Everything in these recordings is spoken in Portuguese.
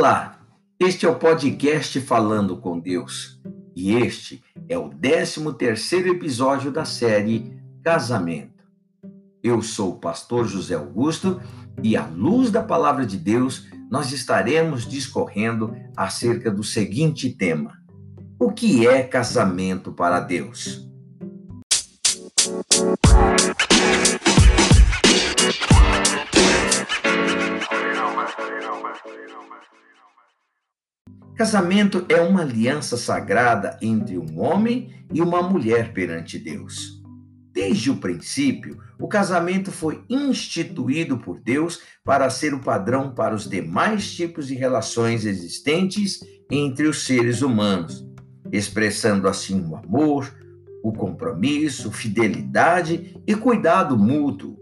Olá, este é o podcast Falando com Deus e este é o 13 terceiro episódio da série Casamento. Eu sou o pastor José Augusto e à luz da palavra de Deus nós estaremos discorrendo acerca do seguinte tema: O que é casamento para Deus? Casamento é uma aliança sagrada entre um homem e uma mulher perante Deus. Desde o princípio, o casamento foi instituído por Deus para ser o padrão para os demais tipos de relações existentes entre os seres humanos, expressando assim o amor, o compromisso, fidelidade e cuidado mútuo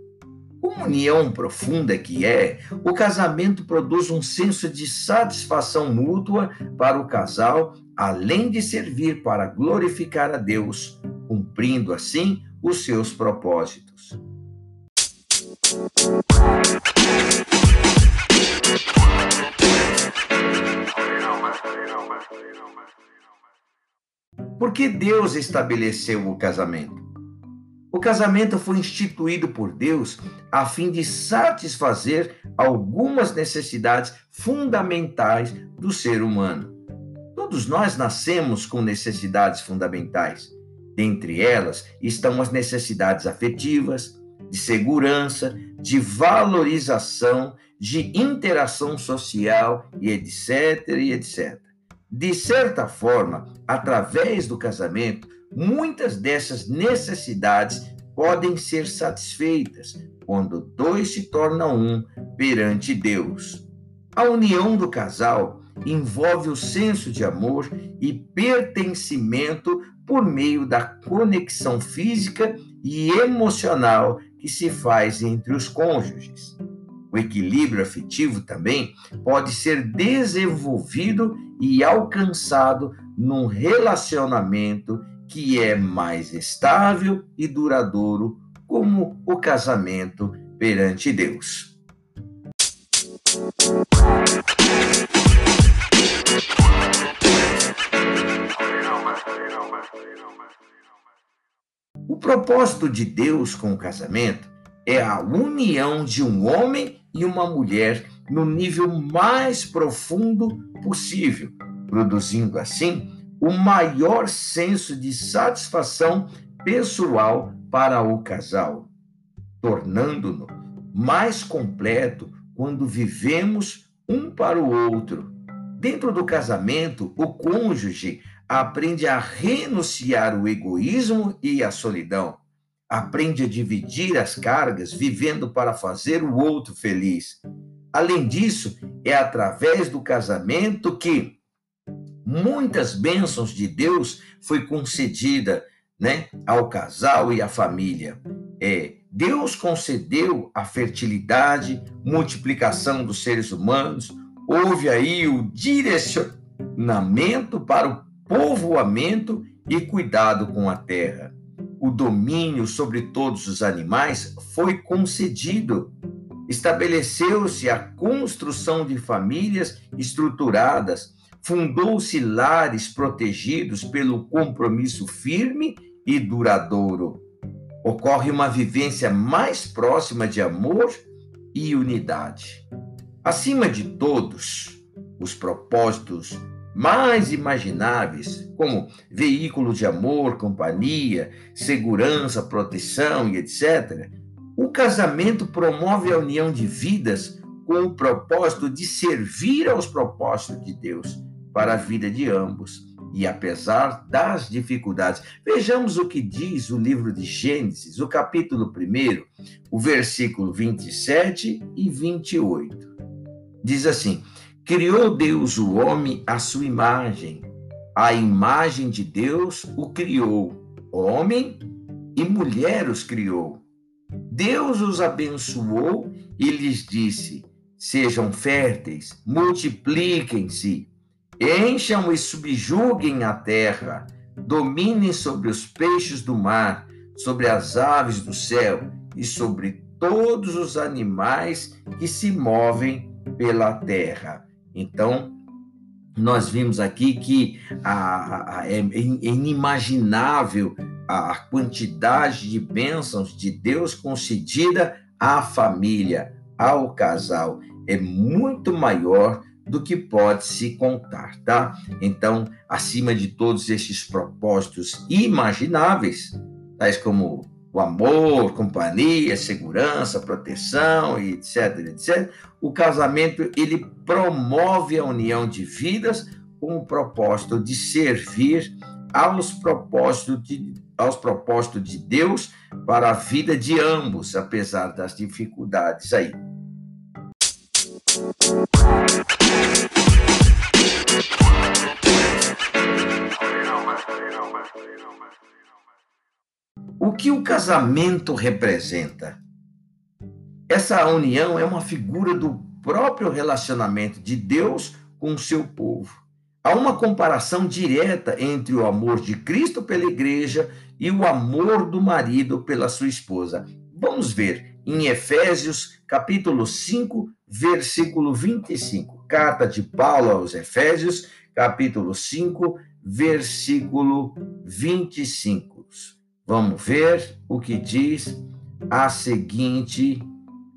união profunda que é, o casamento produz um senso de satisfação mútua para o casal, além de servir para glorificar a Deus, cumprindo assim os seus propósitos. Por que Deus estabeleceu o casamento? O casamento foi instituído por Deus a fim de satisfazer algumas necessidades fundamentais do ser humano. Todos nós nascemos com necessidades fundamentais. Dentre elas estão as necessidades afetivas, de segurança, de valorização, de interação social e etc, e etc. De certa forma, através do casamento, Muitas dessas necessidades podem ser satisfeitas quando dois se tornam um perante Deus. A união do casal envolve o senso de amor e pertencimento por meio da conexão física e emocional que se faz entre os cônjuges. O equilíbrio afetivo também pode ser desenvolvido e alcançado num relacionamento que é mais estável e duradouro, como o casamento perante Deus. O propósito de Deus com o casamento é a união de um homem e uma mulher no nível mais profundo possível, produzindo assim o maior senso de satisfação pessoal para o casal, tornando-no mais completo quando vivemos um para o outro. Dentro do casamento, o cônjuge aprende a renunciar o egoísmo e a solidão. Aprende a dividir as cargas, vivendo para fazer o outro feliz. Além disso, é através do casamento que muitas bênçãos de Deus foi concedida, né, ao casal e à família. É, Deus concedeu a fertilidade, multiplicação dos seres humanos, houve aí o direcionamento para o povoamento e cuidado com a terra. O domínio sobre todos os animais foi concedido. Estabeleceu-se a construção de famílias estruturadas fundou-se lares protegidos pelo compromisso firme e duradouro. Ocorre uma vivência mais próxima de amor e unidade. Acima de todos, os propósitos mais imagináveis, como veículo de amor, companhia, segurança, proteção e etc., o casamento promove a união de vidas com o propósito de servir aos propósitos de Deus para a vida de ambos. E apesar das dificuldades, vejamos o que diz o livro de Gênesis, o capítulo 1, o versículo 27 e 28. Diz assim: Criou Deus o homem à sua imagem, a imagem de Deus o criou, homem e mulher os criou. Deus os abençoou e lhes disse: Sejam férteis, multipliquem-se Encham e subjuguem a terra, dominem sobre os peixes do mar, sobre as aves do céu e sobre todos os animais que se movem pela terra. Então, nós vimos aqui que a, a, é, inimaginável a quantidade de bênçãos de Deus concedida à família, ao casal. É muito maior do que pode se contar, tá? Então, acima de todos estes propósitos imagináveis, tais como o amor, companhia, segurança, proteção, etc, etc, o casamento ele promove a união de vidas com o propósito de servir aos propósitos de, aos propósitos de Deus para a vida de ambos, apesar das dificuldades aí. O que o casamento representa? Essa união é uma figura do próprio relacionamento de Deus com o seu povo. Há uma comparação direta entre o amor de Cristo pela igreja e o amor do marido pela sua esposa. Vamos ver em Efésios, capítulo 5, versículo 25. Carta de Paulo aos Efésios, capítulo 5, versículo 25. Vamos ver o que diz a seguinte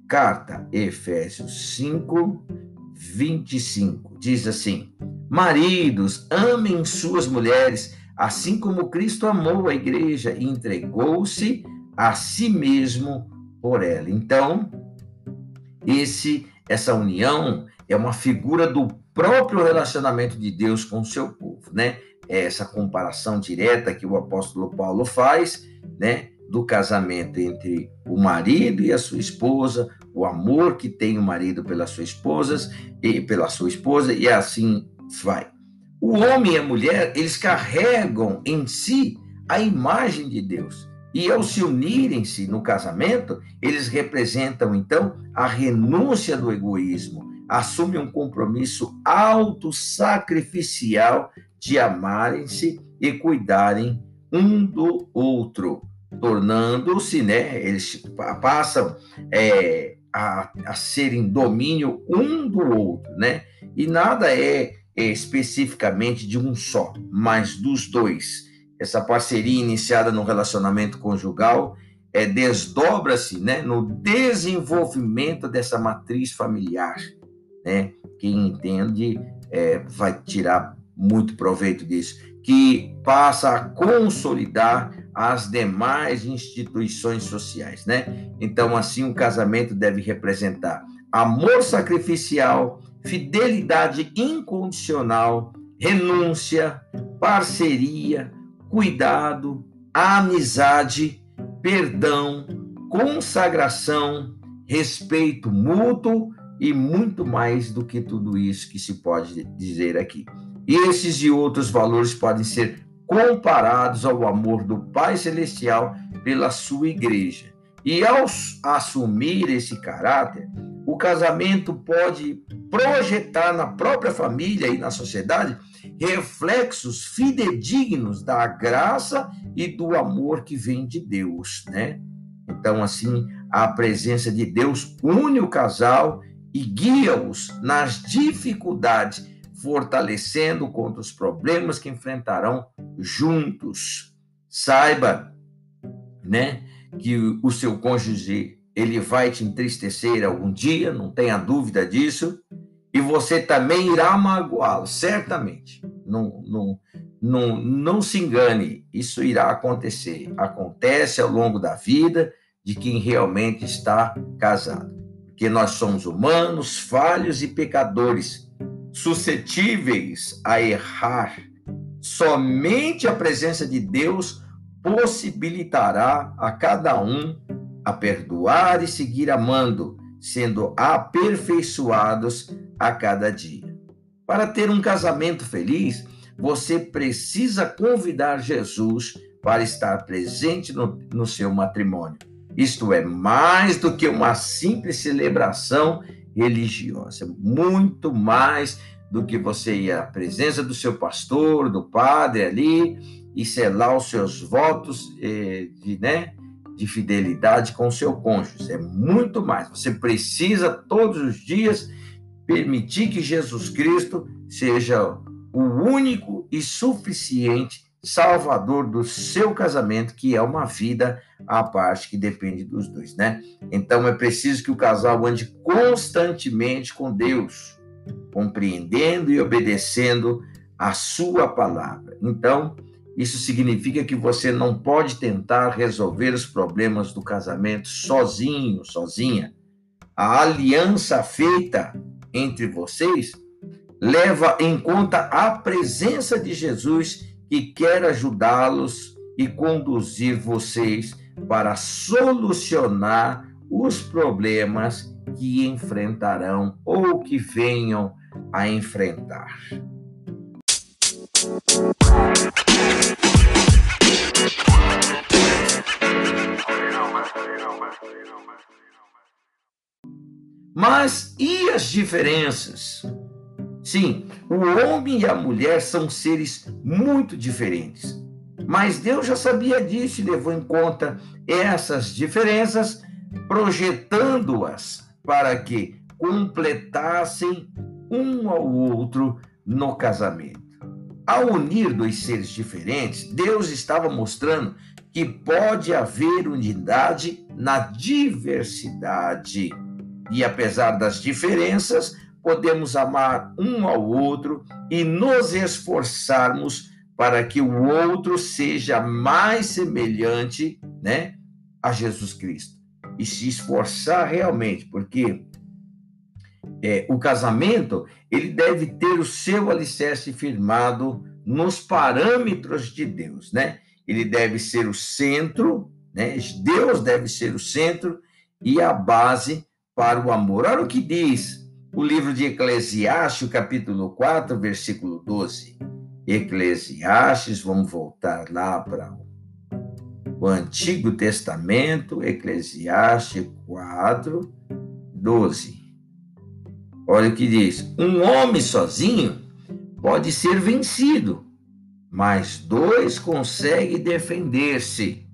carta, Efésios 5, 25. Diz assim: Maridos, amem suas mulheres, assim como Cristo amou a igreja e entregou-se a si mesmo por ela. Então, esse essa união é uma figura do próprio relacionamento de Deus com o seu povo, né? É essa comparação direta que o apóstolo Paulo faz, né? Do casamento entre o marido e a sua esposa, o amor que tem o marido pela sua esposa e pela sua esposa e assim vai. O homem e a mulher, eles carregam em si a imagem de Deus. E ao se unirem-se no casamento, eles representam então a renúncia do egoísmo, assumem um compromisso autossacrificial de amarem-se e cuidarem um do outro, tornando-se, né? Eles passam é, a, a serem domínio um do outro, né? E nada é especificamente de um só, mas dos dois. Essa parceria iniciada no relacionamento conjugal é, desdobra-se né, no desenvolvimento dessa matriz familiar. Né? Quem entende é, vai tirar muito proveito disso, que passa a consolidar as demais instituições sociais. Né? Então, assim, o casamento deve representar amor sacrificial, fidelidade incondicional, renúncia, parceria, cuidado, amizade, perdão, consagração, respeito mútuo e muito mais do que tudo isso que se pode dizer aqui. Esses e outros valores podem ser comparados ao amor do Pai Celestial pela sua igreja. E ao assumir esse caráter, o casamento pode projetar na própria família e na sociedade reflexos fidedignos da graça e do amor que vem de Deus, né? Então, assim, a presença de Deus une o casal e guia-os nas dificuldades, fortalecendo contra os problemas que enfrentarão juntos. Saiba, né, que o seu cônjuge ele vai te entristecer algum dia, não tenha dúvida disso, e você também irá magoá-lo, certamente. Não, não, não, não se engane, isso irá acontecer. Acontece ao longo da vida de quem realmente está casado. Porque nós somos humanos, falhos e pecadores, suscetíveis a errar. Somente a presença de Deus possibilitará a cada um a perdoar e seguir amando, sendo aperfeiçoados a cada dia. Para ter um casamento feliz, você precisa convidar Jesus para estar presente no, no seu matrimônio. Isto é mais do que uma simples celebração religiosa, muito mais do que você ir à presença do seu pastor, do padre ali e selar os seus votos eh, de, né, de fidelidade com o seu cônjuge. É muito mais. Você precisa todos os dias permitir que Jesus Cristo seja o único e suficiente salvador do seu casamento, que é uma vida à parte que depende dos dois, né? Então é preciso que o casal ande constantemente com Deus, compreendendo e obedecendo a sua palavra. Então, isso significa que você não pode tentar resolver os problemas do casamento sozinho, sozinha. A aliança feita entre vocês leva em conta a presença de Jesus que quer ajudá-los e conduzir vocês para solucionar os problemas que enfrentarão ou que venham a enfrentar. Mas e as diferenças? Sim, o homem e a mulher são seres muito diferentes. Mas Deus já sabia disso e levou em conta essas diferenças, projetando-as para que completassem um ao outro no casamento. Ao unir dois seres diferentes, Deus estava mostrando que pode haver unidade na diversidade. E apesar das diferenças, podemos amar um ao outro e nos esforçarmos para que o outro seja mais semelhante, né, a Jesus Cristo. E se esforçar realmente, porque é, o casamento ele deve ter o seu alicerce firmado nos parâmetros de Deus, né? Ele deve ser o centro, né? Deus deve ser o centro e a base para o amor. Olha o que diz o livro de Eclesiastes, capítulo 4, versículo 12. Eclesiastes, vamos voltar lá para o Antigo Testamento, Eclesiastes 4, 12. Olha o que diz: Um homem sozinho pode ser vencido, mas dois conseguem defender-se.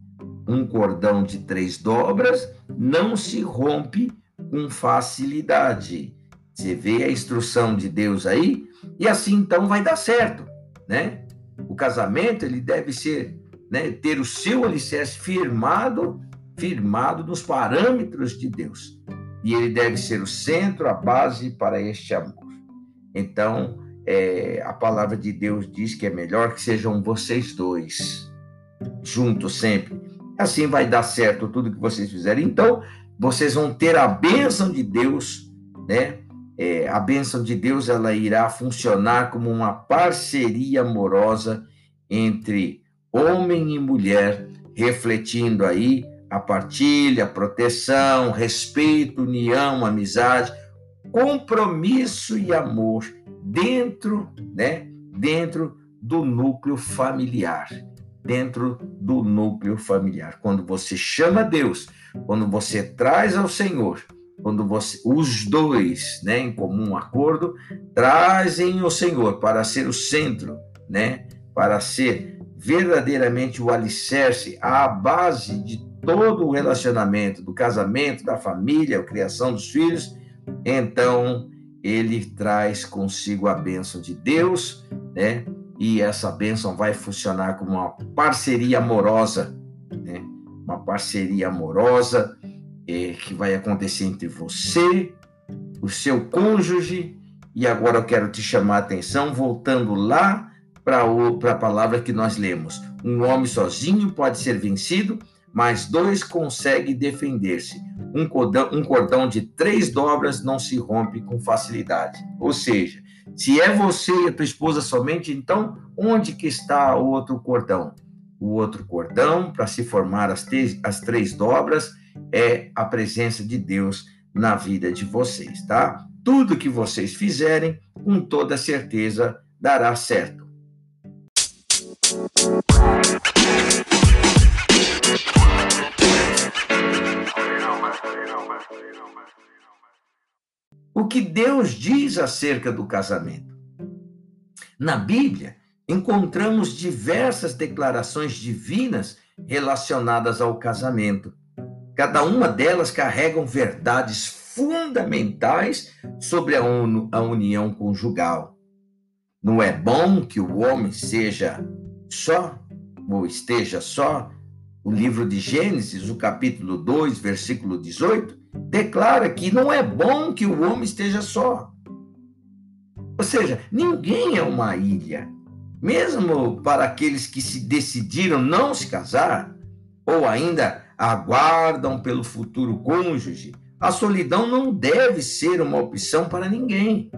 Um cordão de três dobras não se rompe com facilidade. Você vê a instrução de Deus aí, e assim então vai dar certo, né? O casamento ele deve ser, né, ter o seu alicerce firmado, firmado nos parâmetros de Deus. E ele deve ser o centro, a base para este amor. Então, é, a palavra de Deus diz que é melhor que sejam vocês dois juntos sempre. Assim vai dar certo tudo que vocês fizerem. Então, vocês vão ter a bênção de Deus, né? É, a bênção de Deus ela irá funcionar como uma parceria amorosa entre homem e mulher, refletindo aí a partilha, proteção, respeito, união, amizade, compromisso e amor dentro, né, dentro do núcleo familiar, dentro do núcleo familiar. Quando você chama Deus, quando você traz ao Senhor, quando você, os dois, né, em comum acordo, trazem o Senhor para ser o centro, né, para ser verdadeiramente o alicerce, a base de todo o relacionamento, do casamento, da família, a criação dos filhos, então ele traz consigo a bênção de Deus, né? E essa bênção vai funcionar como uma parceria amorosa, né? Uma parceria amorosa que vai acontecer entre você, o seu cônjuge, e agora eu quero te chamar a atenção, voltando lá para a palavra que nós lemos. Um homem sozinho pode ser vencido, mas dois conseguem defender-se. Um cordão, um cordão de três dobras não se rompe com facilidade. Ou seja, se é você e a tua esposa somente, então onde que está o outro cordão? O outro cordão, para se formar as, as três dobras, é a presença de Deus na vida de vocês, tá? Tudo que vocês fizerem, com toda certeza, dará certo. O que Deus diz acerca do casamento? Na Bíblia, encontramos diversas declarações divinas relacionadas ao casamento. Cada uma delas carregam verdades fundamentais sobre a, un a união conjugal. Não é bom que o homem seja só, ou esteja só. O livro de Gênesis, o capítulo 2, versículo 18, declara que não é bom que o homem esteja só. Ou seja, ninguém é uma ilha. Mesmo para aqueles que se decidiram não se casar, ou ainda aguardam pelo futuro cônjuge, a solidão não deve ser uma opção para ninguém.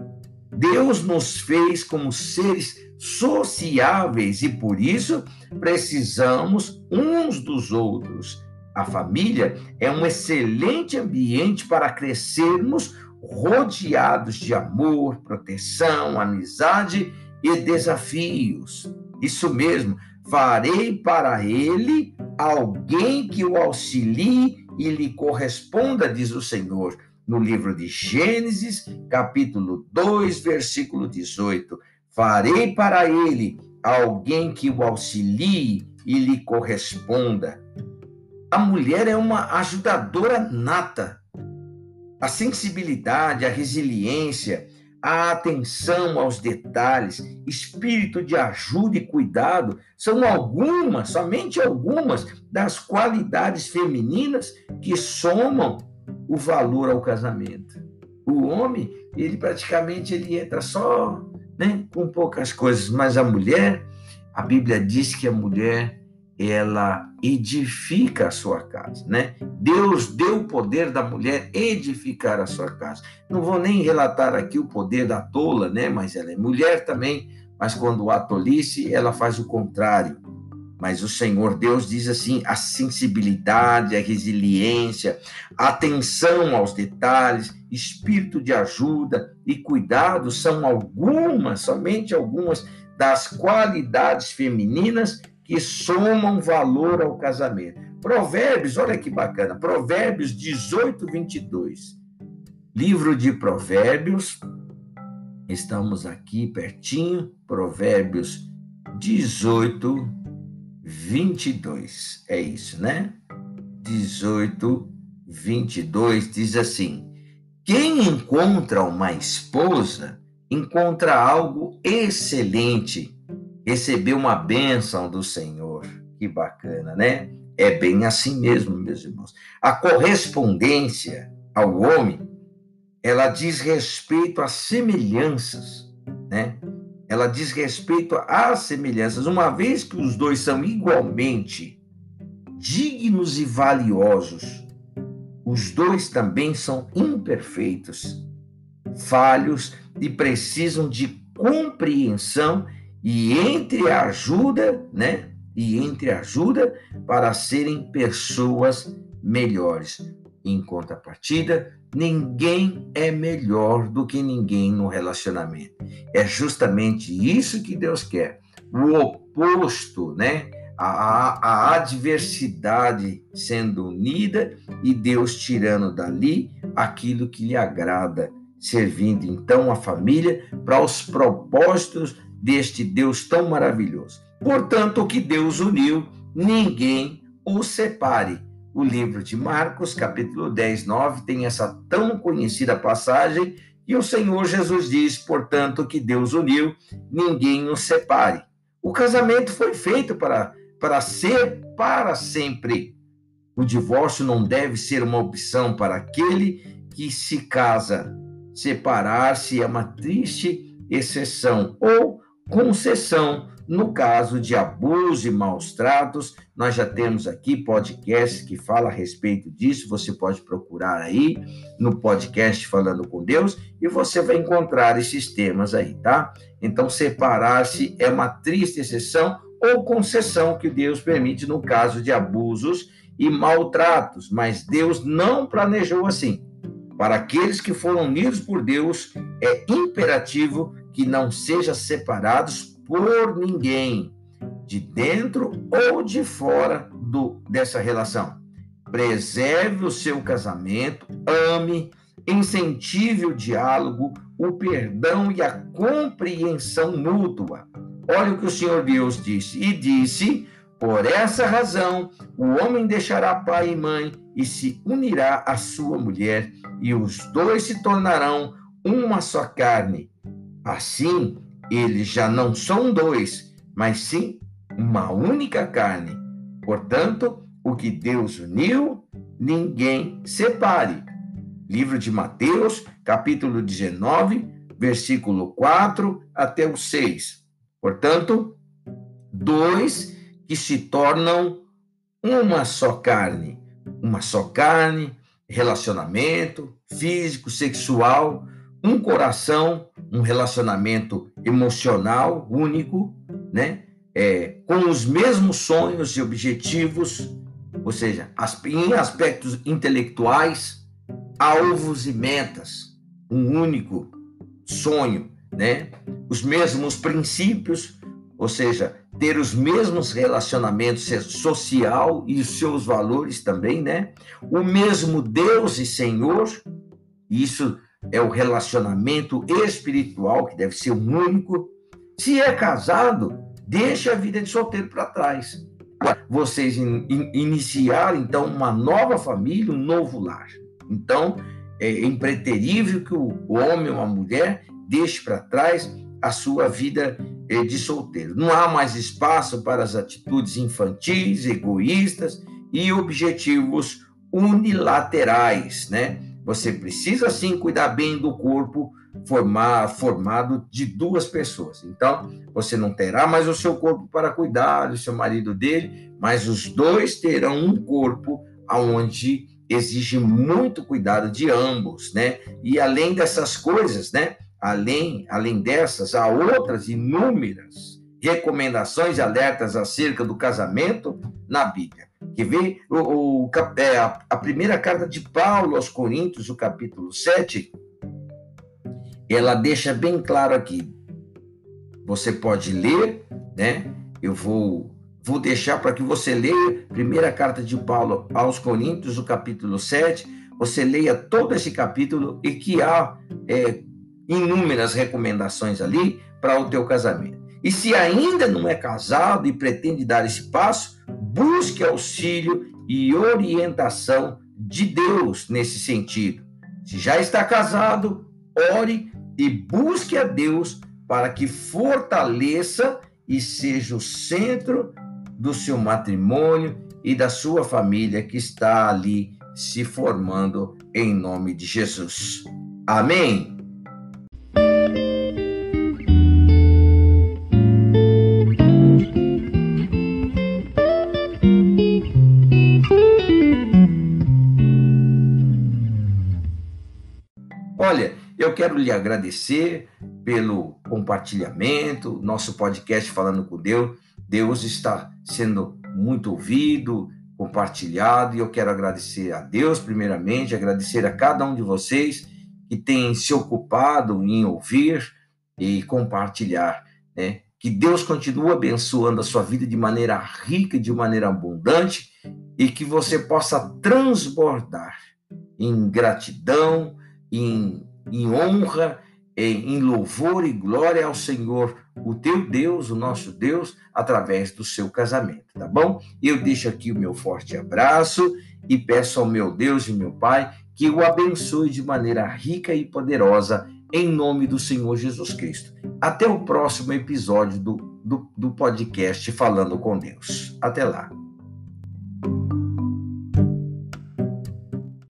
Deus nos fez como seres sociáveis e por isso precisamos uns dos outros. A família é um excelente ambiente para crescermos rodeados de amor, proteção, amizade e desafios. Isso mesmo, farei para ele alguém que o auxilie e lhe corresponda, diz o Senhor, no livro de Gênesis, capítulo 2, versículo 18. Farei para ele alguém que o auxilie e lhe corresponda. A mulher é uma ajudadora nata. A sensibilidade, a resiliência, a atenção aos detalhes, espírito de ajuda e cuidado são algumas, somente algumas das qualidades femininas que somam o valor ao casamento. O homem, ele praticamente ele entra só, né, com poucas coisas, mas a mulher, a Bíblia diz que a mulher ela edifica a sua casa, né? Deus deu o poder da mulher edificar a sua casa. Não vou nem relatar aqui o poder da tola, né? Mas ela é mulher também, mas quando há tolice, ela faz o contrário. Mas o Senhor Deus diz assim: a sensibilidade, a resiliência, atenção aos detalhes, espírito de ajuda e cuidado são algumas, somente algumas das qualidades femininas que somam valor ao casamento. Provérbios, olha que bacana, Provérbios 18, 22. Livro de Provérbios, estamos aqui pertinho, Provérbios 18, 22. É isso, né? 18, 22 diz assim: Quem encontra uma esposa encontra algo excelente receber uma bênção do Senhor. Que bacana, né? É bem assim mesmo, meus irmãos. A correspondência ao homem, ela diz respeito às semelhanças, né? Ela diz respeito às semelhanças, uma vez que os dois são igualmente dignos e valiosos, os dois também são imperfeitos, falhos e precisam de compreensão e entre ajuda, né? E entre ajuda para serem pessoas melhores. Em contrapartida, ninguém é melhor do que ninguém no relacionamento. É justamente isso que Deus quer. O oposto, né? A, a, adversidade sendo unida e Deus tirando dali aquilo que lhe agrada, servindo então a família para os propósitos deste Deus tão maravilhoso. Portanto, o que Deus uniu, ninguém o separe. O livro de Marcos, capítulo 10, 9, tem essa tão conhecida passagem e o Senhor Jesus diz, portanto, que Deus uniu, ninguém o separe. O casamento foi feito para, para ser para sempre. O divórcio não deve ser uma opção para aquele que se casa. Separar-se é uma triste exceção ou concessão. No caso de abuso e maus tratos, nós já temos aqui podcast que fala a respeito disso. Você pode procurar aí no podcast Falando com Deus e você vai encontrar esses temas aí, tá? Então, separar-se é uma triste exceção ou concessão que Deus permite no caso de abusos e maltratos, mas Deus não planejou assim. Para aqueles que foram unidos por Deus, é imperativo que não sejam separados por ninguém, de dentro ou de fora do, dessa relação. Preserve o seu casamento, ame, incentive o diálogo, o perdão e a compreensão mútua. Olha o que o Senhor Deus disse. E disse: Por essa razão, o homem deixará pai e mãe e se unirá à sua mulher, e os dois se tornarão uma só carne. Assim, eles já não são dois, mas sim uma única carne. Portanto, o que Deus uniu, ninguém separe. Livro de Mateus, capítulo 19, versículo 4 até o 6. Portanto, dois que se tornam uma só carne. Uma só carne, relacionamento físico, sexual, um coração, um relacionamento emocional único, né? É, com os mesmos sonhos e objetivos, ou seja, em aspectos intelectuais, alvos e metas, um único sonho, né? Os mesmos princípios, ou seja, ter os mesmos relacionamentos social e os seus valores também, né? O mesmo Deus e Senhor, isso é o relacionamento espiritual que deve ser único. Se é casado, deixa a vida de solteiro para trás. Vocês in, in, iniciaram então uma nova família, um novo lar. Então, é impreterível que o homem ou a mulher deixe para trás a sua vida é, de solteiro. Não há mais espaço para as atitudes infantis, egoístas e objetivos unilaterais, né? Você precisa sim cuidar bem do corpo formar, formado de duas pessoas. Então, você não terá mais o seu corpo para cuidar do seu marido dele, mas os dois terão um corpo aonde exige muito cuidado de ambos, né? E além dessas coisas, né? Além, além dessas, há outras inúmeras recomendações e alertas acerca do casamento na Bíblia. Que vê o, o é, a, a primeira carta de Paulo aos Coríntios, o capítulo 7, ela deixa bem claro aqui. Você pode ler, né? Eu vou vou deixar para que você leia primeira carta de Paulo aos Coríntios, o capítulo 7, você leia todo esse capítulo e que há é, inúmeras recomendações ali para o teu casamento. E se ainda não é casado e pretende dar esse passo, busque auxílio e orientação de Deus nesse sentido. Se já está casado, ore e busque a Deus para que fortaleça e seja o centro do seu matrimônio e da sua família que está ali se formando em nome de Jesus. Amém. Quero lhe agradecer pelo compartilhamento, nosso podcast Falando com Deus. Deus está sendo muito ouvido, compartilhado, e eu quero agradecer a Deus, primeiramente, agradecer a cada um de vocês que tem se ocupado em ouvir e compartilhar, né? Que Deus continue abençoando a sua vida de maneira rica, de maneira abundante, e que você possa transbordar em gratidão, em, em honra, em, louvor e glória ao Senhor, o teu Deus, o nosso Deus, através do seu casamento, tá bom? Eu deixo aqui o meu forte abraço e peço ao meu Deus e meu Pai que o abençoe de maneira rica e poderosa, em nome do Senhor Jesus Cristo. Até o próximo episódio do, do, do podcast Falando com Deus. Até lá.